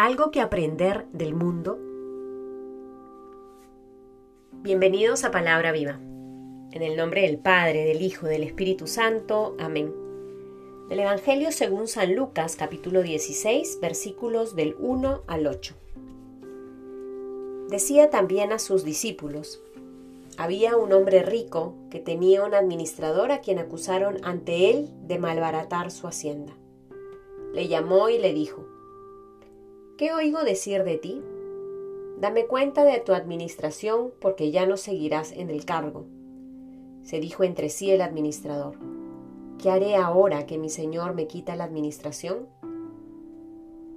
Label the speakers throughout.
Speaker 1: algo que aprender del mundo? Bienvenidos a Palabra Viva. En el nombre del Padre, del Hijo, del Espíritu Santo. Amén. Del Evangelio según San Lucas, capítulo 16, versículos del 1 al 8. Decía también a sus discípulos, había un hombre rico que tenía un administrador a quien acusaron ante él de malbaratar su hacienda. Le llamó y le dijo, ¿Qué oigo decir de ti? Dame cuenta de tu administración porque ya no seguirás en el cargo. Se dijo entre sí el administrador. ¿Qué haré ahora que mi señor me quita la administración?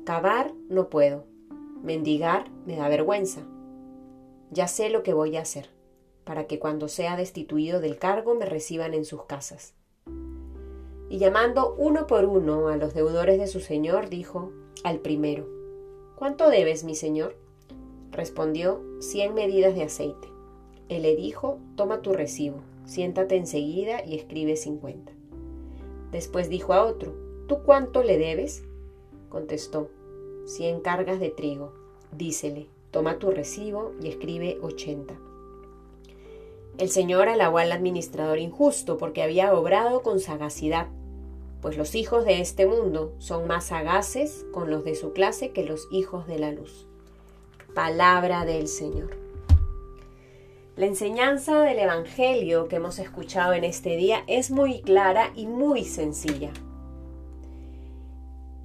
Speaker 1: Cavar no puedo. Mendigar me da vergüenza. Ya sé lo que voy a hacer, para que cuando sea destituido del cargo me reciban en sus casas. Y llamando uno por uno a los deudores de su señor, dijo al primero, ¿Cuánto debes, mi señor? Respondió, cien medidas de aceite. Él le dijo, toma tu recibo, siéntate enseguida y escribe cincuenta. Después dijo a otro, ¿tú cuánto le debes? Contestó, cien cargas de trigo. Dícele, toma tu recibo y escribe ochenta. El señor alabó al administrador injusto porque había obrado con sagacidad pues los hijos de este mundo son más sagaces con los de su clase que los hijos de la luz. Palabra del Señor. La enseñanza del Evangelio que hemos escuchado en este día es muy clara y muy sencilla.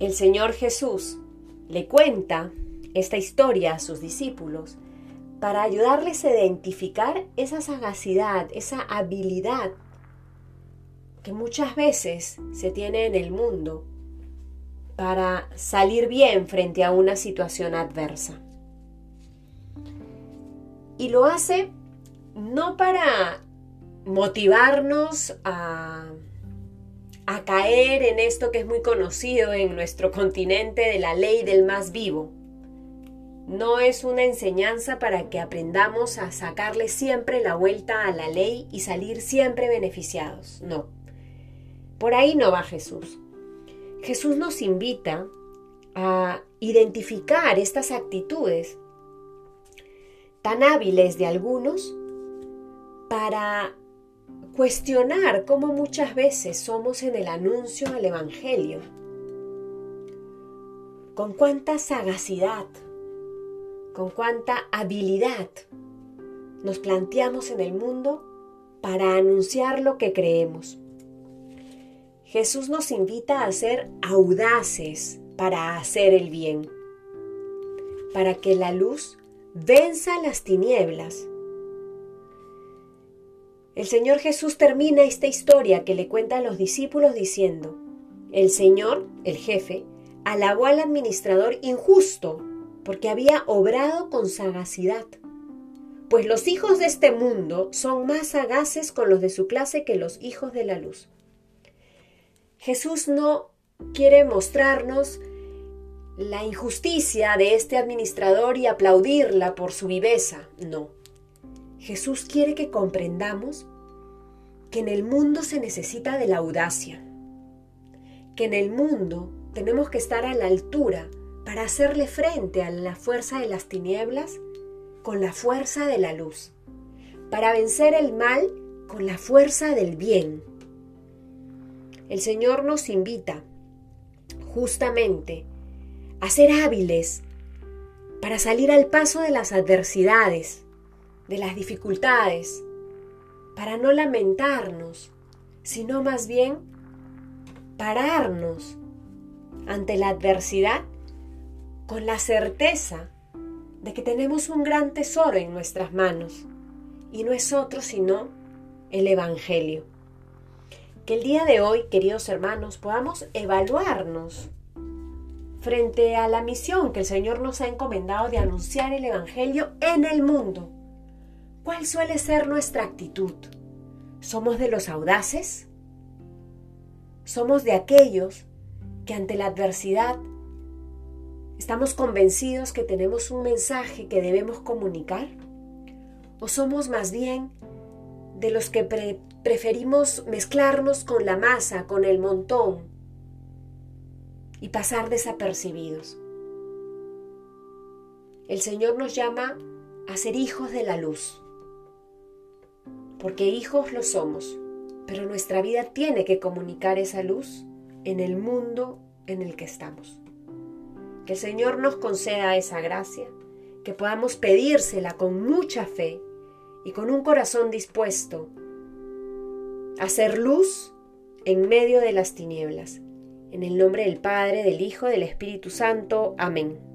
Speaker 1: El Señor Jesús le cuenta esta historia a sus discípulos para ayudarles a identificar esa sagacidad, esa habilidad que muchas veces se tiene en el mundo para salir bien frente a una situación adversa. Y lo hace no para motivarnos a, a caer en esto que es muy conocido en nuestro continente de la ley del más vivo. No es una enseñanza para que aprendamos a sacarle siempre la vuelta a la ley y salir siempre beneficiados. No. Por ahí no va Jesús. Jesús nos invita a identificar estas actitudes tan hábiles de algunos para cuestionar cómo muchas veces somos en el anuncio del Evangelio. Con cuánta sagacidad, con cuánta habilidad nos planteamos en el mundo para anunciar lo que creemos. Jesús nos invita a ser audaces para hacer el bien, para que la luz venza las tinieblas. El Señor Jesús termina esta historia que le cuenta a los discípulos diciendo, el Señor, el jefe, alabó al administrador injusto porque había obrado con sagacidad. Pues los hijos de este mundo son más sagaces con los de su clase que los hijos de la luz. Jesús no quiere mostrarnos la injusticia de este administrador y aplaudirla por su viveza. No. Jesús quiere que comprendamos que en el mundo se necesita de la audacia, que en el mundo tenemos que estar a la altura para hacerle frente a la fuerza de las tinieblas con la fuerza de la luz, para vencer el mal con la fuerza del bien. El Señor nos invita justamente a ser hábiles para salir al paso de las adversidades, de las dificultades, para no lamentarnos, sino más bien pararnos ante la adversidad con la certeza de que tenemos un gran tesoro en nuestras manos y no es otro sino el Evangelio. Que el día de hoy, queridos hermanos, podamos evaluarnos frente a la misión que el Señor nos ha encomendado de anunciar el Evangelio en el mundo. ¿Cuál suele ser nuestra actitud? ¿Somos de los audaces? ¿Somos de aquellos que ante la adversidad estamos convencidos que tenemos un mensaje que debemos comunicar? ¿O somos más bien de los que preferimos mezclarnos con la masa, con el montón y pasar desapercibidos. El Señor nos llama a ser hijos de la luz, porque hijos lo somos, pero nuestra vida tiene que comunicar esa luz en el mundo en el que estamos. Que el Señor nos conceda esa gracia, que podamos pedírsela con mucha fe y con un corazón dispuesto a hacer luz en medio de las tinieblas. En el nombre del Padre, del Hijo, del Espíritu Santo. Amén.